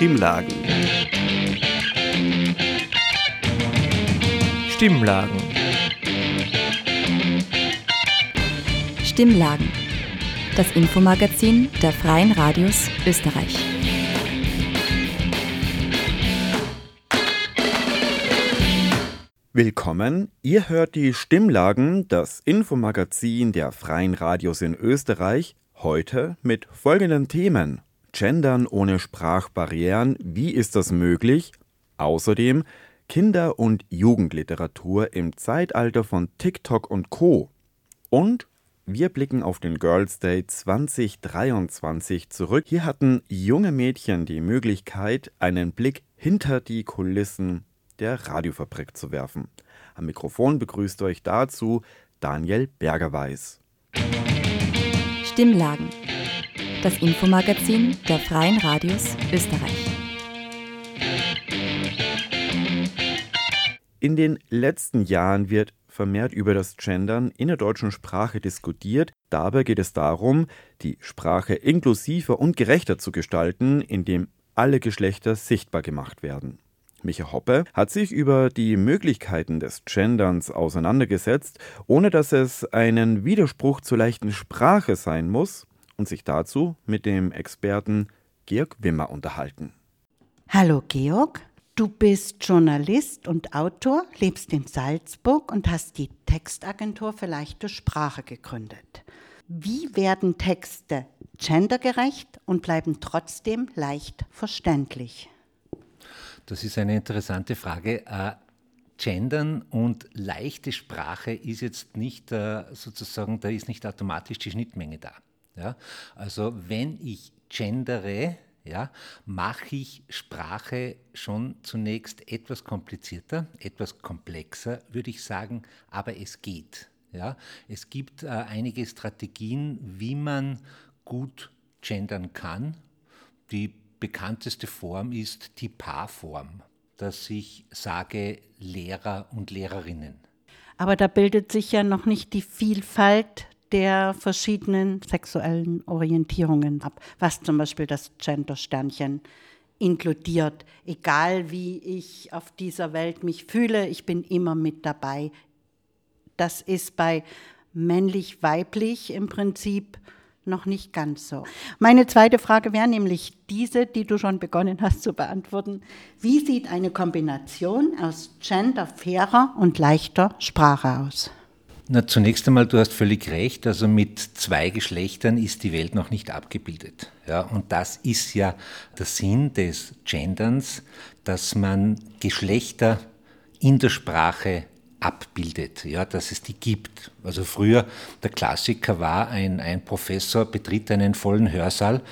Stimmlagen. Stimmlagen. Stimmlagen. Das Infomagazin der Freien Radios Österreich. Willkommen, ihr hört die Stimmlagen, das Infomagazin der Freien Radios in Österreich, heute mit folgenden Themen. Gendern ohne Sprachbarrieren, wie ist das möglich? Außerdem Kinder- und Jugendliteratur im Zeitalter von TikTok und Co. Und wir blicken auf den Girls Day 2023 zurück. Hier hatten junge Mädchen die Möglichkeit, einen Blick hinter die Kulissen der Radiofabrik zu werfen. Am Mikrofon begrüßt euch dazu Daniel Bergerweis. Stimmlagen das Infomagazin der Freien Radios Österreich. In den letzten Jahren wird vermehrt über das Gendern in der deutschen Sprache diskutiert. Dabei geht es darum, die Sprache inklusiver und gerechter zu gestalten, indem alle Geschlechter sichtbar gemacht werden. Micha Hoppe hat sich über die Möglichkeiten des Genderns auseinandergesetzt, ohne dass es einen Widerspruch zur leichten Sprache sein muss und sich dazu mit dem Experten Georg Wimmer unterhalten. Hallo Georg, du bist Journalist und Autor, lebst in Salzburg und hast die Textagentur für leichte Sprache gegründet. Wie werden Texte gendergerecht und bleiben trotzdem leicht verständlich? Das ist eine interessante Frage. Äh, Gendern und leichte Sprache ist jetzt nicht äh, sozusagen, da ist nicht automatisch die Schnittmenge da. Ja? Also wenn ich gendere, ja, mache ich Sprache schon zunächst etwas komplizierter, etwas komplexer, würde ich sagen, aber es geht. Ja? Es gibt äh, einige Strategien, wie man gut gendern kann. Die bekannteste Form ist die Paarform, dass ich sage Lehrer und Lehrerinnen. Aber da bildet sich ja noch nicht die Vielfalt der verschiedenen sexuellen Orientierungen ab, was zum Beispiel das Gender-Sternchen inkludiert. Egal wie ich auf dieser Welt mich fühle, ich bin immer mit dabei. Das ist bei männlich-weiblich im Prinzip noch nicht ganz so. Meine zweite Frage wäre nämlich diese, die du schon begonnen hast zu beantworten. Wie sieht eine Kombination aus genderfairer und leichter Sprache aus? Na, zunächst einmal, du hast völlig recht. Also mit zwei Geschlechtern ist die Welt noch nicht abgebildet. Ja, und das ist ja der Sinn des Genderns, dass man Geschlechter in der Sprache abbildet, ja, dass es die gibt. Also früher, der Klassiker war, ein, ein Professor betritt einen vollen Hörsaal,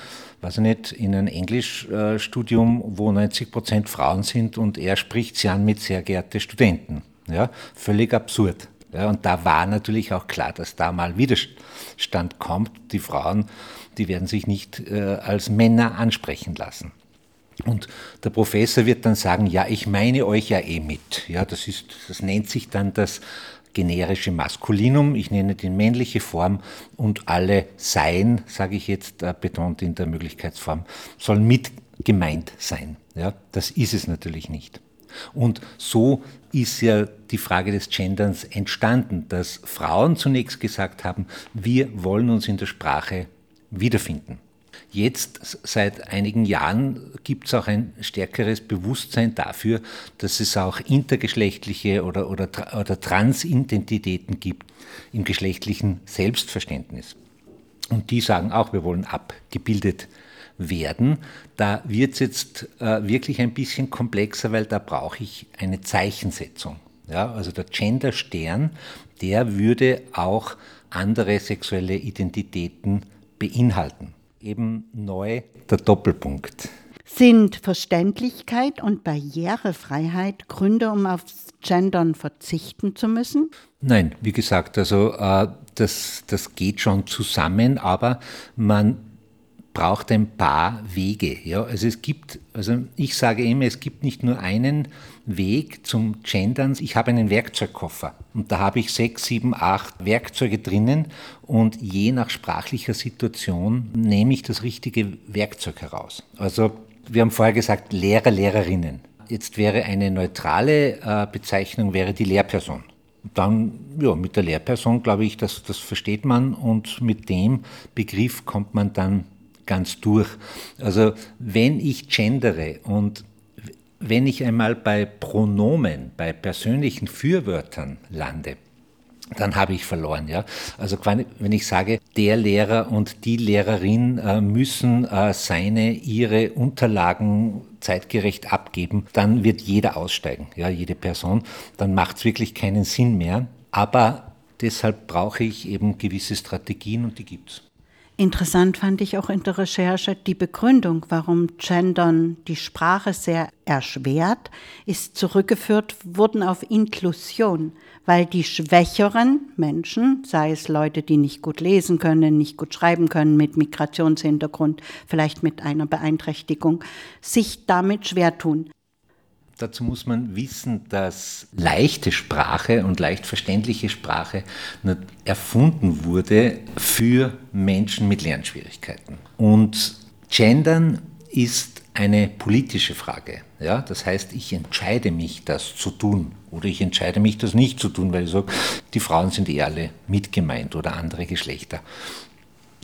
weiß ich nicht, in ein Englischstudium, wo 90 Prozent Frauen sind und er spricht sie an mit sehr geehrte Studenten. Ja, völlig absurd. Ja, und da war natürlich auch klar, dass da mal Widerstand kommt. Die Frauen, die werden sich nicht äh, als Männer ansprechen lassen. Und der Professor wird dann sagen, ja, ich meine euch ja eh mit. Ja, das, ist, das nennt sich dann das generische Maskulinum, ich nenne die männliche Form und alle Sein, sage ich jetzt, äh, betont in der Möglichkeitsform, sollen mit gemeint sein. Ja, das ist es natürlich nicht. Und so ist ja die Frage des Genderns entstanden, dass Frauen zunächst gesagt haben, wir wollen uns in der Sprache wiederfinden. Jetzt, seit einigen Jahren, gibt es auch ein stärkeres Bewusstsein dafür, dass es auch intergeschlechtliche oder, oder, oder Transidentitäten gibt im geschlechtlichen Selbstverständnis. Und die sagen auch, wir wollen abgebildet werden. Da wird es jetzt äh, wirklich ein bisschen komplexer, weil da brauche ich eine Zeichensetzung. Ja, also der Genderstern, der würde auch andere sexuelle Identitäten beinhalten. Eben neu der Doppelpunkt. Sind Verständlichkeit und Barrierefreiheit Gründe, um aufs Gendern verzichten zu müssen? Nein, wie gesagt, also äh, das, das geht schon zusammen, aber man braucht ein paar Wege. Ja? Also es gibt, also ich sage immer, es gibt nicht nur einen Weg zum Gendern. Ich habe einen Werkzeugkoffer und da habe ich sechs, sieben, acht Werkzeuge drinnen und je nach sprachlicher Situation nehme ich das richtige Werkzeug heraus. Also wir haben vorher gesagt Lehrer, Lehrerinnen. Jetzt wäre eine neutrale äh, Bezeichnung wäre die Lehrperson. Dann, ja, mit der Lehrperson glaube ich, das, das versteht man und mit dem Begriff kommt man dann ganz durch. Also wenn ich gendere und wenn ich einmal bei Pronomen, bei persönlichen Fürwörtern lande, dann habe ich verloren. Ja? Also wenn ich sage, der Lehrer und die Lehrerin äh, müssen äh, seine, ihre Unterlagen zeitgerecht abgeben, dann wird jeder aussteigen, ja, jede Person. Dann macht es wirklich keinen Sinn mehr. Aber deshalb brauche ich eben gewisse Strategien und die gibt es. Interessant fand ich auch in der Recherche die Begründung, warum Gendern die Sprache sehr erschwert, ist zurückgeführt worden auf Inklusion, weil die schwächeren Menschen, sei es Leute, die nicht gut lesen können, nicht gut schreiben können, mit Migrationshintergrund, vielleicht mit einer Beeinträchtigung, sich damit schwer tun. Dazu muss man wissen, dass leichte Sprache und leicht verständliche Sprache erfunden wurde für Menschen mit Lernschwierigkeiten. Und Gendern ist eine politische Frage. Ja? Das heißt, ich entscheide mich, das zu tun oder ich entscheide mich, das nicht zu tun, weil ich sage, die Frauen sind eh alle mitgemeint oder andere Geschlechter.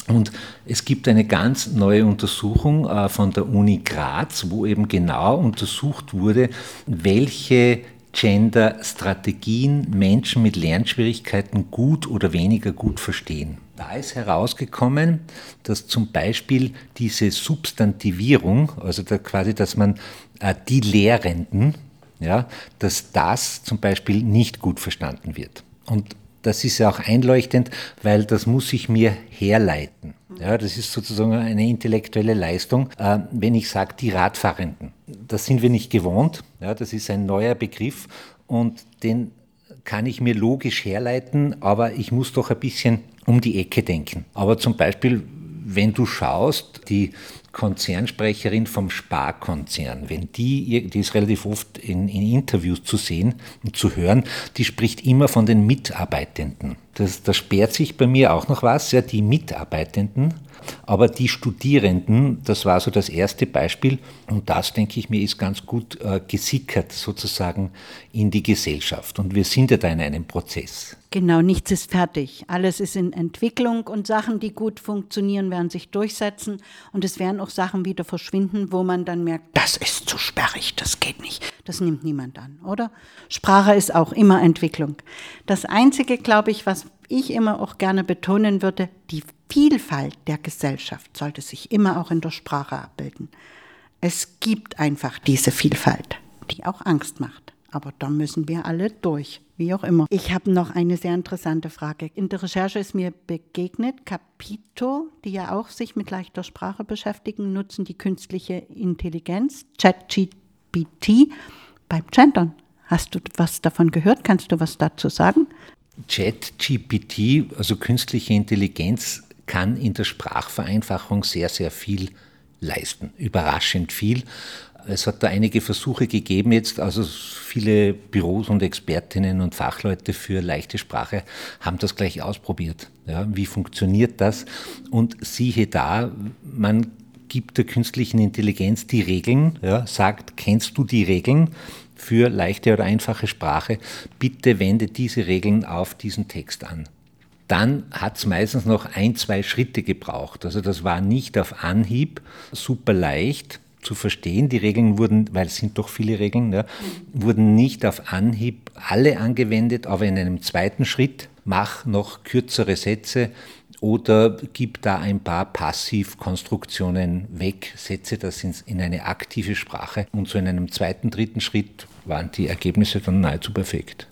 Und es gibt eine ganz neue Untersuchung äh, von der Uni Graz, wo eben genau untersucht wurde, welche Gender-Strategien Menschen mit Lernschwierigkeiten gut oder weniger gut verstehen. Da ist herausgekommen, dass zum Beispiel diese Substantivierung, also da quasi, dass man äh, die Lehrenden, ja, dass das zum Beispiel nicht gut verstanden wird. Und das ist ja auch einleuchtend, weil das muss ich mir herleiten. Ja, das ist sozusagen eine intellektuelle Leistung. Äh, wenn ich sage, die Radfahrenden, das sind wir nicht gewohnt. Ja, das ist ein neuer Begriff und den kann ich mir logisch herleiten, aber ich muss doch ein bisschen um die Ecke denken. Aber zum Beispiel, wenn du schaust, die Konzernsprecherin vom Sparkonzern, wenn die, die ist relativ oft in, in, Interviews zu sehen und zu hören, die spricht immer von den Mitarbeitenden. Das, das sperrt sich bei mir auch noch was, ja, die Mitarbeitenden. Aber die Studierenden, das war so das erste Beispiel und das, denke ich mir, ist ganz gut äh, gesickert sozusagen in die Gesellschaft. Und wir sind ja da in einem Prozess. Genau, nichts ist fertig. Alles ist in Entwicklung und Sachen, die gut funktionieren, werden sich durchsetzen und es werden auch Sachen wieder verschwinden, wo man dann merkt, das ist zu sperrig, das geht nicht. Das nimmt niemand an, oder? Sprache ist auch immer Entwicklung. Das Einzige, glaube ich, was ich immer auch gerne betonen würde, die Vielfalt der Gesellschaft sollte sich immer auch in der Sprache abbilden. Es gibt einfach diese Vielfalt, die auch Angst macht. Aber da müssen wir alle durch, wie auch immer. Ich habe noch eine sehr interessante Frage. In der Recherche ist mir begegnet, Capito, die ja auch sich mit leichter Sprache beschäftigen, nutzen die künstliche Intelligenz, ChatGPT, beim Gendern. Hast du was davon gehört? Kannst du was dazu sagen? ChatGPT, also künstliche Intelligenz, kann in der Sprachvereinfachung sehr, sehr viel leisten. Überraschend viel. Es hat da einige Versuche gegeben jetzt, also viele Büros und Expertinnen und Fachleute für leichte Sprache haben das gleich ausprobiert. Ja, wie funktioniert das? Und siehe da, man gibt der künstlichen Intelligenz die Regeln, ja, sagt, kennst du die Regeln? Für leichte oder einfache Sprache, bitte wende diese Regeln auf diesen Text an. Dann hat es meistens noch ein, zwei Schritte gebraucht. Also das war nicht auf Anhieb super leicht zu verstehen. Die Regeln wurden, weil es sind doch viele Regeln, ja, wurden nicht auf Anhieb alle angewendet, aber in einem zweiten Schritt mach noch kürzere Sätze oder gib da ein paar Passivkonstruktionen weg, setze das in eine aktive Sprache und so in einem zweiten, dritten Schritt waren die Ergebnisse dann nahezu perfekt.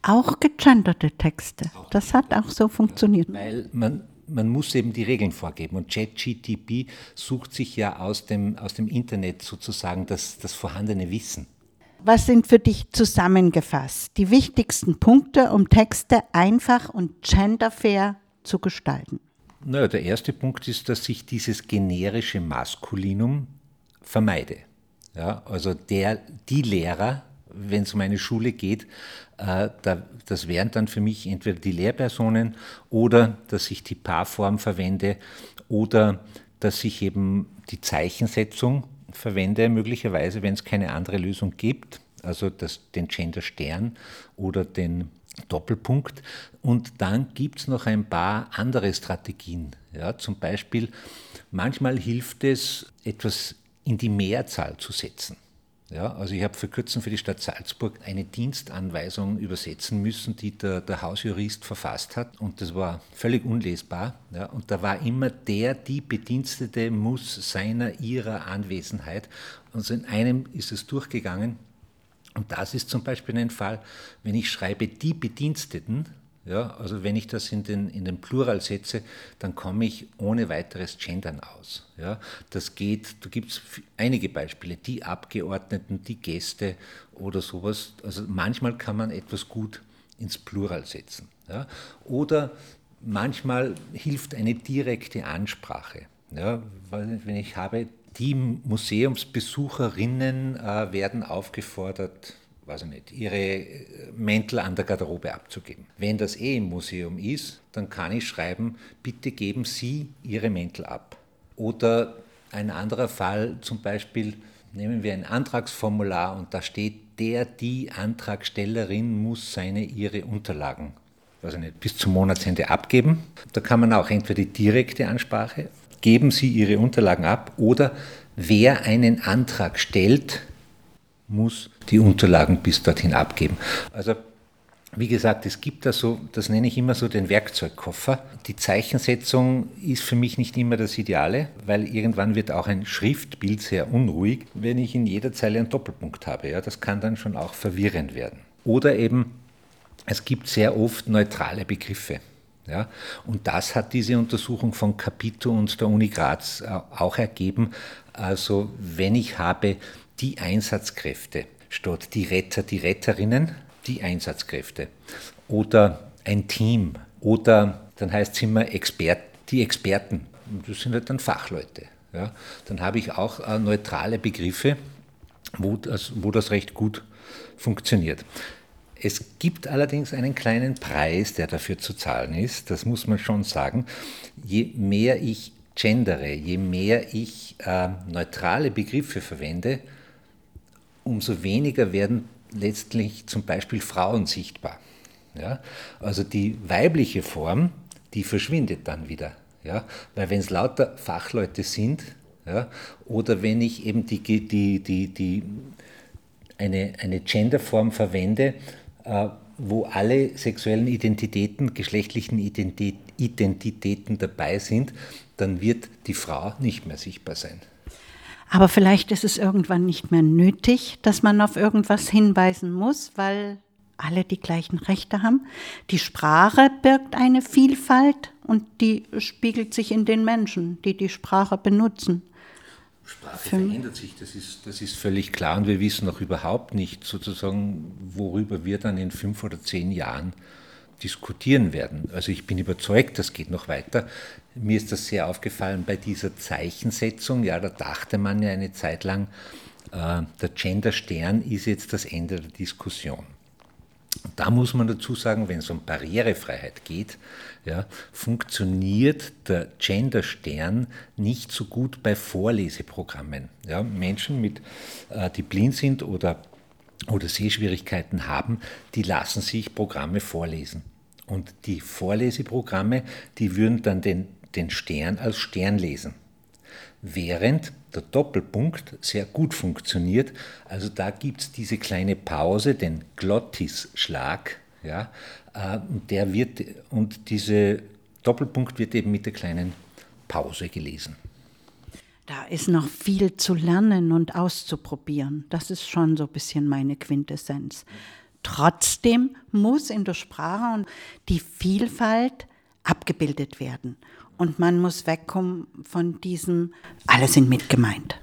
Auch gegenderte Texte. Das hat auch so funktioniert. Weil man, man muss eben die Regeln vorgeben. Und ChatGTP sucht sich ja aus dem, aus dem Internet sozusagen das, das vorhandene Wissen. Was sind für dich zusammengefasst die wichtigsten Punkte, um Texte einfach und genderfair zu gestalten? Naja, der erste Punkt ist, dass ich dieses generische Maskulinum vermeide. Ja, also der, die Lehrer wenn es um eine Schule geht, äh, da, das wären dann für mich entweder die Lehrpersonen oder dass ich die Paarform verwende oder dass ich eben die Zeichensetzung verwende, möglicherweise, wenn es keine andere Lösung gibt, also das, den Gender-Stern oder den Doppelpunkt. Und dann gibt es noch ein paar andere Strategien. Ja, zum Beispiel, manchmal hilft es, etwas in die Mehrzahl zu setzen. Ja, also ich habe vor kurzem für die Stadt Salzburg eine Dienstanweisung übersetzen müssen, die der, der Hausjurist verfasst hat und das war völlig unlesbar. Ja, und da war immer der, die Bedienstete muss seiner, ihrer Anwesenheit. Also in einem ist es durchgegangen und das ist zum Beispiel ein Fall, wenn ich schreibe die Bediensteten, ja, also wenn ich das in den, in den Plural setze, dann komme ich ohne weiteres Gendern aus. Ja. Das geht, da gibt es einige Beispiele, die Abgeordneten, die Gäste oder sowas. Also manchmal kann man etwas gut ins Plural setzen. Ja. Oder manchmal hilft eine direkte Ansprache. Ja, wenn ich habe, die Museumsbesucherinnen äh, werden aufgefordert, weiß ich nicht, ihre äh, Mäntel an der Garderobe abzugeben. Wenn das eh im Museum ist, dann kann ich schreiben, bitte geben Sie Ihre Mäntel ab. Oder ein anderer Fall, zum Beispiel nehmen wir ein Antragsformular und da steht, der, die Antragstellerin muss seine, ihre Unterlagen ich nicht, bis zum Monatsende abgeben. Da kann man auch entweder die direkte Ansprache, geben Sie Ihre Unterlagen ab, oder wer einen Antrag stellt, muss die Unterlagen bis dorthin abgeben. Also wie gesagt, es gibt da so, das nenne ich immer so den Werkzeugkoffer. Die Zeichensetzung ist für mich nicht immer das Ideale, weil irgendwann wird auch ein Schriftbild sehr unruhig, wenn ich in jeder Zeile einen Doppelpunkt habe. Ja, das kann dann schon auch verwirrend werden. Oder eben, es gibt sehr oft neutrale Begriffe. Ja, und das hat diese Untersuchung von Capito und der Uni Graz äh, auch ergeben. Also wenn ich habe die Einsatzkräfte statt die Retter, die Retterinnen, die Einsatzkräfte. Oder ein Team. Oder dann heißt es immer Expert, die Experten. Das sind halt dann Fachleute. Ja. Dann habe ich auch äh, neutrale Begriffe, wo das, wo das recht gut funktioniert. Es gibt allerdings einen kleinen Preis, der dafür zu zahlen ist, das muss man schon sagen. Je mehr ich gendere, je mehr ich äh, neutrale Begriffe verwende, umso weniger werden letztlich zum Beispiel Frauen sichtbar. Ja? Also die weibliche Form, die verschwindet dann wieder. Ja? Weil wenn es lauter Fachleute sind, ja, oder wenn ich eben die, die, die, die, eine, eine Genderform verwende, wo alle sexuellen Identitäten, geschlechtlichen Identitäten dabei sind, dann wird die Frau nicht mehr sichtbar sein. Aber vielleicht ist es irgendwann nicht mehr nötig, dass man auf irgendwas hinweisen muss, weil alle die gleichen Rechte haben. Die Sprache birgt eine Vielfalt und die spiegelt sich in den Menschen, die die Sprache benutzen. Sprache verändert sich, das ist, das ist völlig klar und wir wissen auch überhaupt nicht sozusagen, worüber wir dann in fünf oder zehn Jahren diskutieren werden. Also ich bin überzeugt, das geht noch weiter. Mir ist das sehr aufgefallen bei dieser Zeichensetzung. Ja, da dachte man ja eine Zeit lang, äh, der Gender-Stern ist jetzt das Ende der Diskussion. Da muss man dazu sagen, wenn es um Barrierefreiheit geht, ja, funktioniert der Gender-Stern nicht so gut bei Vorleseprogrammen. Ja, Menschen, mit, äh, die blind sind oder, oder Sehschwierigkeiten haben, die lassen sich Programme vorlesen. Und die Vorleseprogramme, die würden dann den, den Stern als Stern lesen. Während der Doppelpunkt sehr gut funktioniert. Also da gibt es diese kleine Pause, den Glottisschlag. Ja, äh, der wird, und dieser Doppelpunkt wird eben mit der kleinen Pause gelesen. Da ist noch viel zu lernen und auszuprobieren. Das ist schon so ein bisschen meine Quintessenz. Trotzdem muss in der Sprache die Vielfalt abgebildet werden. Und man muss wegkommen von diesem, alle sind mit gemeint.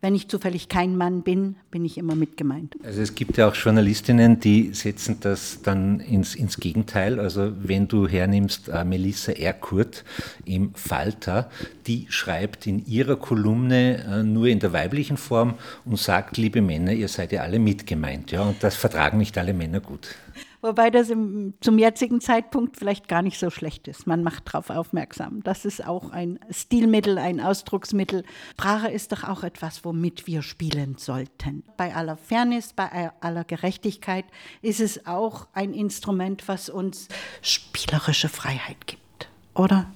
Wenn ich zufällig kein Mann bin, bin ich immer mit gemeint. Also es gibt ja auch Journalistinnen, die setzen das dann ins, ins Gegenteil. Also wenn du hernimmst äh, Melissa Erkurt im Falter, die schreibt in ihrer Kolumne äh, nur in der weiblichen Form und sagt, liebe Männer, ihr seid ja alle mitgemeint. Ja, und das vertragen nicht alle Männer gut. Wobei das im, zum jetzigen Zeitpunkt vielleicht gar nicht so schlecht ist. Man macht darauf aufmerksam. Das ist auch ein Stilmittel, ein Ausdrucksmittel. Sprache ist doch auch etwas, womit wir spielen sollten. Bei aller Fairness, bei aller Gerechtigkeit ist es auch ein Instrument, was uns spielerische Freiheit gibt, oder?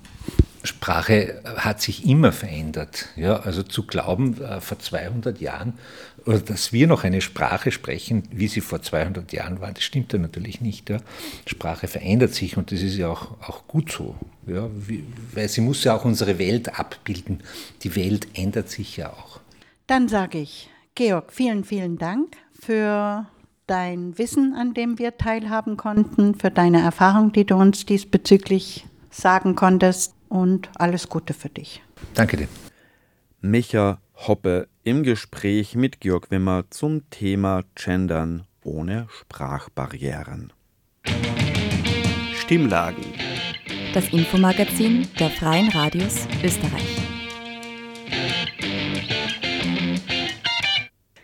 Sprache hat sich immer verändert. Ja, also zu glauben, äh, vor 200 Jahren, dass wir noch eine Sprache sprechen, wie sie vor 200 Jahren war, das stimmt ja natürlich nicht. Ja. Sprache verändert sich und das ist ja auch, auch gut so. Ja, wie, weil sie muss ja auch unsere Welt abbilden. Die Welt ändert sich ja auch. Dann sage ich, Georg, vielen, vielen Dank für dein Wissen, an dem wir teilhaben konnten, für deine Erfahrung, die du uns diesbezüglich sagen konntest und alles Gute für dich. Danke dir. Micha Hoppe im Gespräch mit Georg Wimmer zum Thema Gendern ohne Sprachbarrieren. Stimmlagen. Das Infomagazin der Freien Radios Österreich.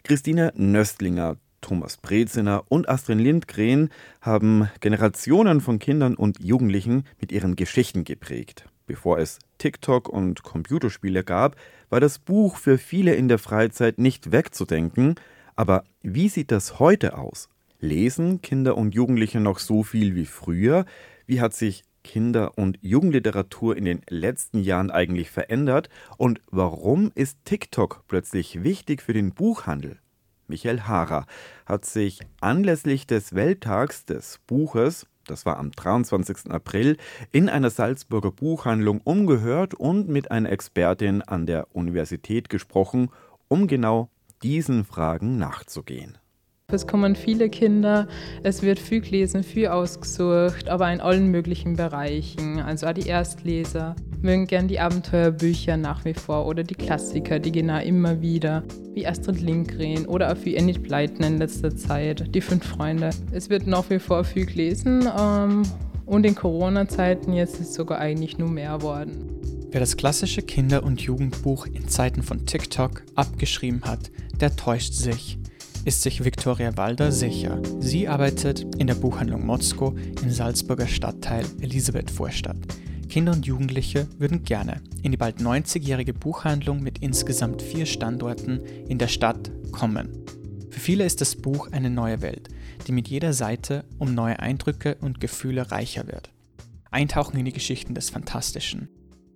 Christine Nöstlinger, Thomas Breziner und Astrid Lindgren haben Generationen von Kindern und Jugendlichen mit ihren Geschichten geprägt. Bevor es TikTok und Computerspiele gab, war das Buch für viele in der Freizeit nicht wegzudenken. Aber wie sieht das heute aus? Lesen Kinder und Jugendliche noch so viel wie früher? Wie hat sich Kinder- und Jugendliteratur in den letzten Jahren eigentlich verändert? Und warum ist TikTok plötzlich wichtig für den Buchhandel? Michael Haarer hat sich anlässlich des Welttags des Buches das war am 23. April, in einer Salzburger Buchhandlung umgehört und mit einer Expertin an der Universität gesprochen, um genau diesen Fragen nachzugehen. Es kommen viele Kinder, es wird viel gelesen, viel ausgesucht, aber in allen möglichen Bereichen. Also auch die Erstleser mögen gern die Abenteuerbücher nach wie vor oder die Klassiker, die gehen auch immer wieder, wie Astrid Lindgren oder auch wie Enid Blyton in letzter Zeit, die fünf Freunde. Es wird nach wie vor viel gelesen ähm, und in Corona-Zeiten jetzt ist es sogar eigentlich nur mehr worden. Wer das klassische Kinder- und Jugendbuch in Zeiten von TikTok abgeschrieben hat, der täuscht sich ist sich Viktoria Walder sicher. Sie arbeitet in der Buchhandlung Motzko im Salzburger Stadtteil Elisabethvorstadt. Kinder und Jugendliche würden gerne in die bald 90-jährige Buchhandlung mit insgesamt vier Standorten in der Stadt kommen. Für viele ist das Buch eine neue Welt, die mit jeder Seite um neue Eindrücke und Gefühle reicher wird. Eintauchen in die Geschichten des Fantastischen,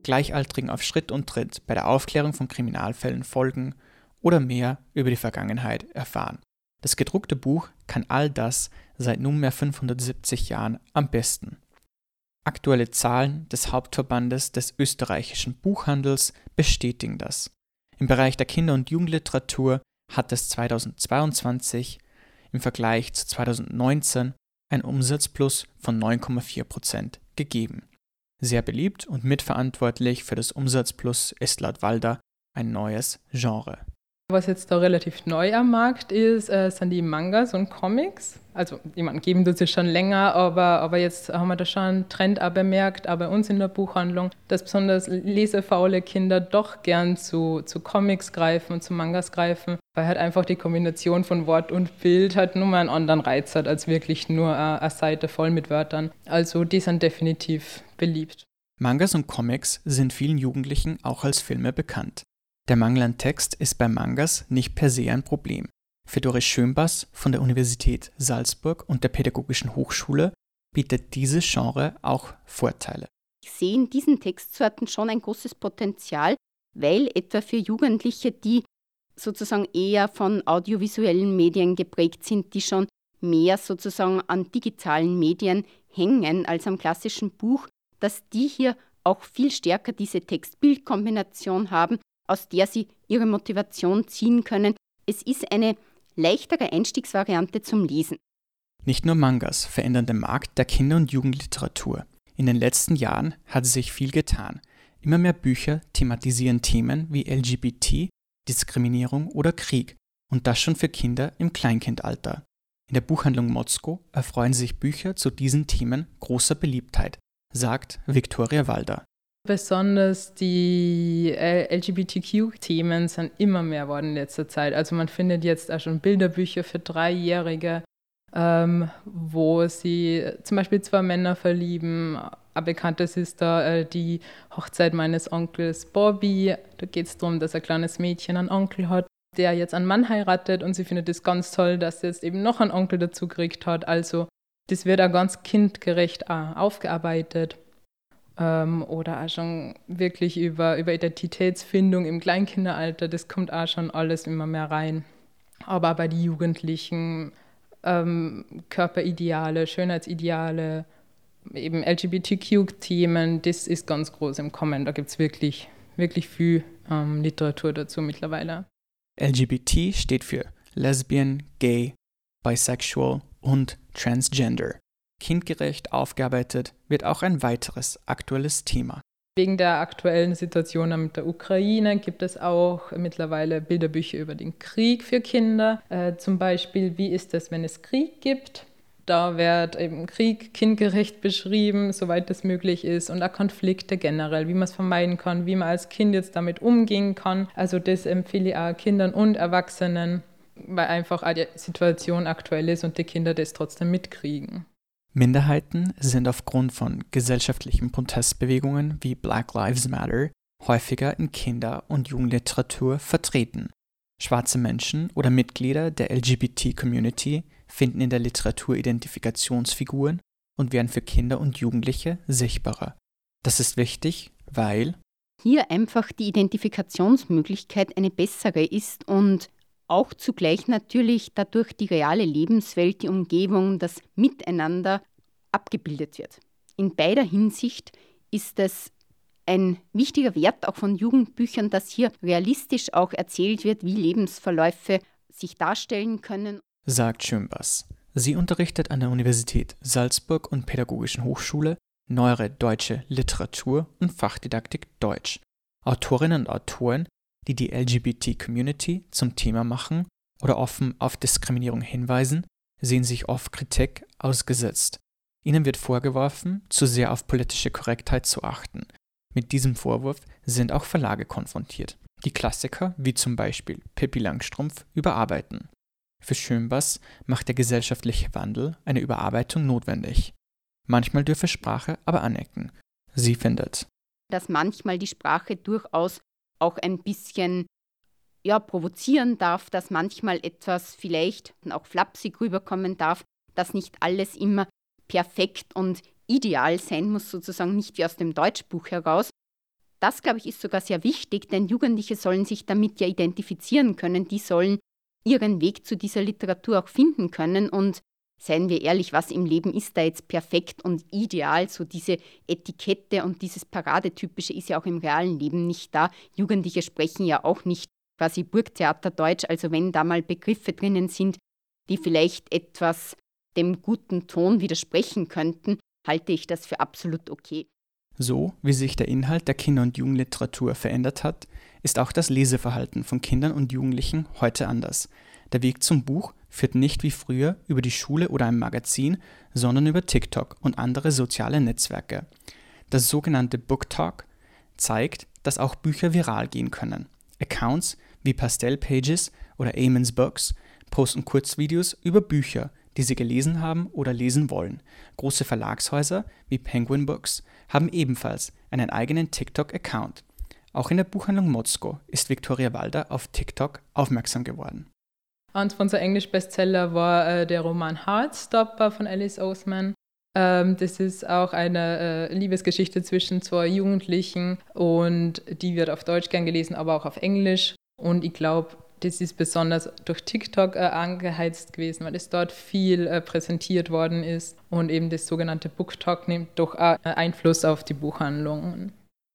Gleichaltrigen auf Schritt und Tritt bei der Aufklärung von Kriminalfällen folgen oder mehr über die Vergangenheit erfahren. Das gedruckte Buch kann all das seit nunmehr 570 Jahren am besten. Aktuelle Zahlen des Hauptverbandes des österreichischen Buchhandels bestätigen das. Im Bereich der Kinder- und Jugendliteratur hat es 2022 im Vergleich zu 2019 ein Umsatzplus von 9,4 Prozent gegeben. Sehr beliebt und mitverantwortlich für das Umsatzplus ist laut Walder ein neues Genre. Was jetzt da relativ neu am Markt ist, äh, sind die Mangas und Comics. Also, jemand geben tut es schon länger, aber, aber jetzt haben wir da schon einen Trend auch bemerkt, auch bei uns in der Buchhandlung, dass besonders lesefaule Kinder doch gern zu, zu Comics greifen und zu Mangas greifen, weil halt einfach die Kombination von Wort und Bild halt nur mal einen anderen Reiz hat, als wirklich nur eine, eine Seite voll mit Wörtern. Also, die sind definitiv beliebt. Mangas und Comics sind vielen Jugendlichen auch als Filme bekannt. Der Mangel an Text ist bei Mangas nicht per se ein Problem. Für Doris Schönbass von der Universität Salzburg und der Pädagogischen Hochschule bietet dieses Genre auch Vorteile. Ich sehe in diesen Textsorten schon ein großes Potenzial, weil etwa für Jugendliche, die sozusagen eher von audiovisuellen Medien geprägt sind, die schon mehr sozusagen an digitalen Medien hängen als am klassischen Buch, dass die hier auch viel stärker diese Text-Bild-Kombination haben aus der sie ihre Motivation ziehen können. Es ist eine leichtere Einstiegsvariante zum Lesen. Nicht nur Mangas verändern den Markt der Kinder- und Jugendliteratur. In den letzten Jahren hat sich viel getan. Immer mehr Bücher thematisieren Themen wie LGBT, Diskriminierung oder Krieg und das schon für Kinder im Kleinkindalter. In der Buchhandlung Motzko erfreuen sich Bücher zu diesen Themen großer Beliebtheit, sagt Viktoria Walder. Besonders die äh, LGBTQ-Themen sind immer mehr worden in letzter Zeit. Also man findet jetzt auch schon Bilderbücher für Dreijährige. ähm, wo sie zum Beispiel zwei Männer verlieben. Eine bekannte ist da äh, die Hochzeit meines Onkels Bobby. Da geht es darum, dass ein kleines Mädchen einen Onkel hat, der jetzt einen Mann heiratet und sie findet es ganz toll, dass sie jetzt eben noch einen Onkel dazu gekriegt hat. Also das wird auch ganz kindgerecht auch aufgearbeitet. Ähm, oder auch schon wirklich über, über Identitätsfindung im Kleinkinderalter, das kommt auch schon alles immer mehr rein. Aber bei den Jugendlichen ähm, Körperideale, Schönheitsideale, eben LGBTQ-Themen, das ist ganz groß im Kommen. Da gibt es wirklich, wirklich viel ähm, Literatur dazu mittlerweile. LGBT steht für Lesbian, Gay, Bisexual und Transgender. Kindgerecht aufgearbeitet wird auch ein weiteres aktuelles Thema. Wegen der aktuellen Situation mit der Ukraine gibt es auch mittlerweile Bilderbücher über den Krieg für Kinder. Äh, zum Beispiel, wie ist es, wenn es Krieg gibt? Da wird eben Krieg kindgerecht beschrieben, soweit es möglich ist, und auch Konflikte generell, wie man es vermeiden kann, wie man als Kind jetzt damit umgehen kann. Also das empfehle ich auch Kindern und Erwachsenen, weil einfach auch die Situation aktuell ist und die Kinder das trotzdem mitkriegen. Minderheiten sind aufgrund von gesellschaftlichen Protestbewegungen wie Black Lives Matter häufiger in Kinder- und Jugendliteratur vertreten. Schwarze Menschen oder Mitglieder der LGBT-Community finden in der Literatur Identifikationsfiguren und werden für Kinder und Jugendliche sichtbarer. Das ist wichtig, weil hier einfach die Identifikationsmöglichkeit eine bessere ist und auch zugleich natürlich dadurch die reale Lebenswelt, die Umgebung, das Miteinander abgebildet wird. In beider Hinsicht ist es ein wichtiger Wert auch von Jugendbüchern, dass hier realistisch auch erzählt wird, wie Lebensverläufe sich darstellen können. Sagt Schönbass. Sie unterrichtet an der Universität Salzburg und Pädagogischen Hochschule neuere deutsche Literatur und Fachdidaktik Deutsch. Autorinnen und Autoren die die LGBT-Community zum Thema machen oder offen auf Diskriminierung hinweisen, sehen sich oft Kritik ausgesetzt. Ihnen wird vorgeworfen, zu sehr auf politische Korrektheit zu achten. Mit diesem Vorwurf sind auch Verlage konfrontiert, die Klassiker wie zum Beispiel Pippi Langstrumpf überarbeiten. Für Schönbass macht der gesellschaftliche Wandel eine Überarbeitung notwendig. Manchmal dürfe Sprache aber anecken. Sie findet, dass manchmal die Sprache durchaus auch ein bisschen ja, provozieren darf, dass manchmal etwas vielleicht auch flapsig rüberkommen darf, dass nicht alles immer perfekt und ideal sein muss, sozusagen nicht wie aus dem Deutschbuch heraus. Das, glaube ich, ist sogar sehr wichtig, denn Jugendliche sollen sich damit ja identifizieren können, die sollen ihren Weg zu dieser Literatur auch finden können und seien wir ehrlich, was im Leben ist da jetzt perfekt und ideal? So diese Etikette und dieses Paradetypische ist ja auch im realen Leben nicht da. Jugendliche sprechen ja auch nicht quasi Burgtheaterdeutsch. Also wenn da mal Begriffe drinnen sind, die vielleicht etwas dem guten Ton widersprechen könnten, halte ich das für absolut okay. So wie sich der Inhalt der Kinder- und Jugendliteratur verändert hat, ist auch das Leseverhalten von Kindern und Jugendlichen heute anders. Der Weg zum Buch führt nicht wie früher über die Schule oder ein Magazin, sondern über TikTok und andere soziale Netzwerke. Das sogenannte Book Talk zeigt, dass auch Bücher viral gehen können. Accounts wie Pastel Pages oder Amens Books posten Kurzvideos über Bücher, die sie gelesen haben oder lesen wollen. Große Verlagshäuser wie Penguin Books haben ebenfalls einen eigenen TikTok-Account. Auch in der Buchhandlung Motzko ist Victoria Walder auf TikTok aufmerksam geworden. Eins von unserer Englisch-Bestseller war äh, der Roman Heartstopper von Alice Oseman. Ähm, das ist auch eine äh, Liebesgeschichte zwischen zwei Jugendlichen und die wird auf Deutsch gern gelesen, aber auch auf Englisch. Und ich glaube, das ist besonders durch TikTok äh, angeheizt gewesen, weil es dort viel äh, präsentiert worden ist und eben das sogenannte Book Talk nimmt doch äh, Einfluss auf die Buchhandlungen.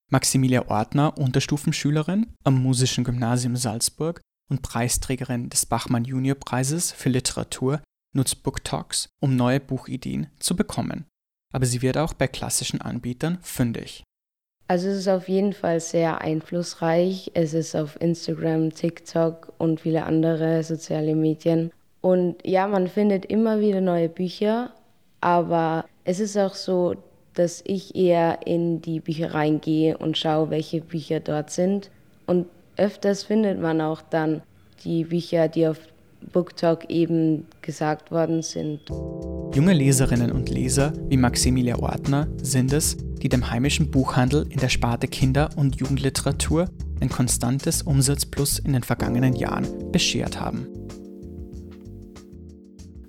Maximilia Ortner, Unterstufenschülerin am Musischen Gymnasium Salzburg, und Preisträgerin des Bachmann Junior Preises für Literatur, nutzt Book Talks, um neue Buchideen zu bekommen. Aber sie wird auch bei klassischen Anbietern fündig. Also es ist auf jeden Fall sehr einflussreich. Es ist auf Instagram, TikTok und viele andere soziale Medien. Und ja, man findet immer wieder neue Bücher, aber es ist auch so, dass ich eher in die Büchereien gehe und schaue, welche Bücher dort sind. Und öfters findet man auch dann die Bücher, die auf BookTalk eben gesagt worden sind. Junge Leserinnen und Leser wie Maximilia Ortner sind es, die dem heimischen Buchhandel in der Sparte Kinder- und Jugendliteratur ein konstantes Umsatzplus in den vergangenen Jahren beschert haben.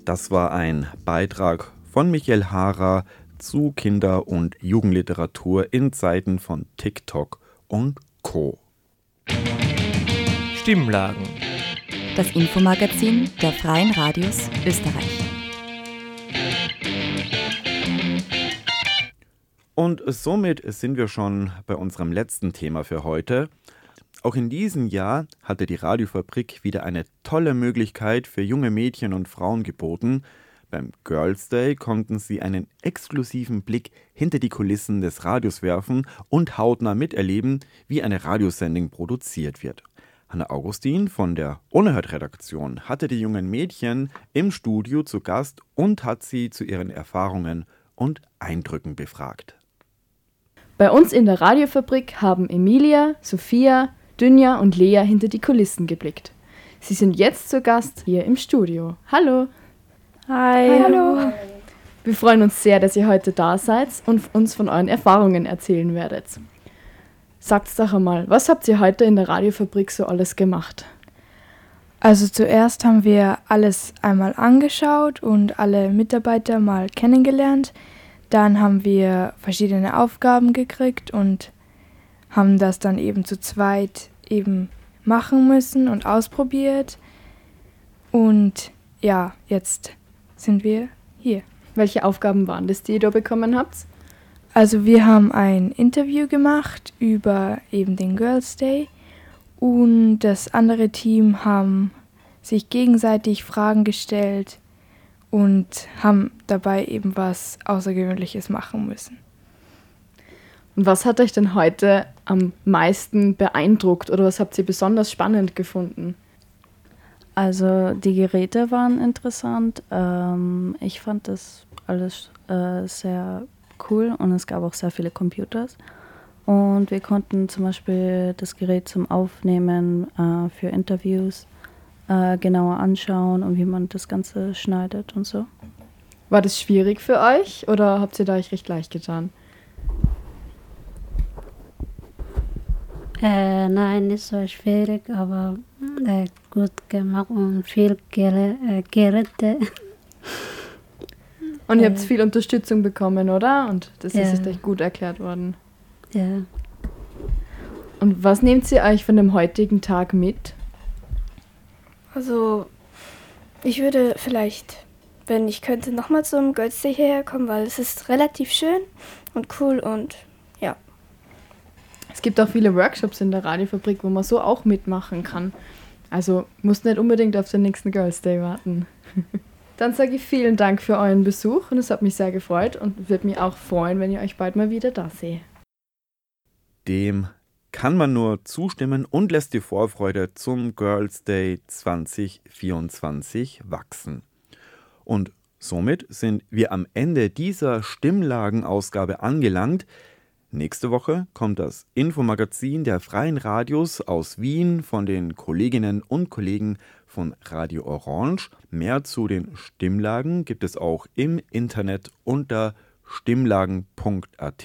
Das war ein Beitrag von Michael Hara zu Kinder- und Jugendliteratur in Zeiten von TikTok und Co. Stimmlagen. Das Infomagazin der Freien Radios Österreich. Und somit sind wir schon bei unserem letzten Thema für heute. Auch in diesem Jahr hatte die Radiofabrik wieder eine tolle Möglichkeit für junge Mädchen und Frauen geboten. Beim Girls Day konnten sie einen exklusiven Blick hinter die Kulissen des Radios werfen und hautnah miterleben, wie eine Radiosendung produziert wird. Hanna Augustin von der Unerhört-Redaktion hatte die jungen Mädchen im Studio zu Gast und hat sie zu ihren Erfahrungen und Eindrücken befragt. Bei uns in der Radiofabrik haben Emilia, Sophia, Dünja und Lea hinter die Kulissen geblickt. Sie sind jetzt zu Gast hier im Studio. Hallo! Hi! Hallo! Wir freuen uns sehr, dass ihr heute da seid und uns von euren Erfahrungen erzählen werdet. Sagt doch einmal, was habt ihr heute in der Radiofabrik so alles gemacht? Also zuerst haben wir alles einmal angeschaut und alle Mitarbeiter mal kennengelernt. Dann haben wir verschiedene Aufgaben gekriegt und haben das dann eben zu zweit eben machen müssen und ausprobiert. Und ja, jetzt sind wir hier. Welche Aufgaben waren das, die ihr da bekommen habt? Also wir haben ein Interview gemacht über eben den Girls Day und das andere Team haben sich gegenseitig Fragen gestellt und haben dabei eben was Außergewöhnliches machen müssen. Und was hat euch denn heute am meisten beeindruckt oder was habt ihr besonders spannend gefunden? Also die Geräte waren interessant. Ähm, ich fand das alles äh, sehr cool und es gab auch sehr viele Computers. Und wir konnten zum Beispiel das Gerät zum Aufnehmen äh, für Interviews äh, genauer anschauen und wie man das Ganze schneidet und so. War das schwierig für euch oder habt ihr da euch recht leicht getan? Äh, nein, nicht so schwierig, aber äh, gut gemacht und viel äh, Geräte. Und ihr habt viel Unterstützung bekommen, oder? Und das ja. ist euch gut erklärt worden. Ja. Und was nehmt ihr euch von dem heutigen Tag mit? Also, ich würde vielleicht, wenn ich könnte, nochmal zum Girls Day hierher kommen, weil es ist relativ schön und cool und. Es gibt auch viele Workshops in der Radiofabrik, wo man so auch mitmachen kann. Also musst nicht unbedingt auf den nächsten Girls Day warten. Dann sage ich vielen Dank für euren Besuch und es hat mich sehr gefreut und würde mich auch freuen, wenn ihr euch bald mal wieder da seht. Dem kann man nur zustimmen und lässt die Vorfreude zum Girls Day 2024 wachsen. Und somit sind wir am Ende dieser Stimmlagenausgabe angelangt. Nächste Woche kommt das Infomagazin der Freien Radios aus Wien von den Kolleginnen und Kollegen von Radio Orange. Mehr zu den Stimmlagen gibt es auch im Internet unter stimmlagen.at.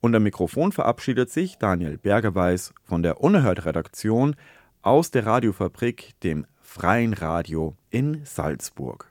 Am Mikrofon verabschiedet sich Daniel Bergeweiß von der Unerhört-Redaktion aus der Radiofabrik, dem Freien Radio in Salzburg.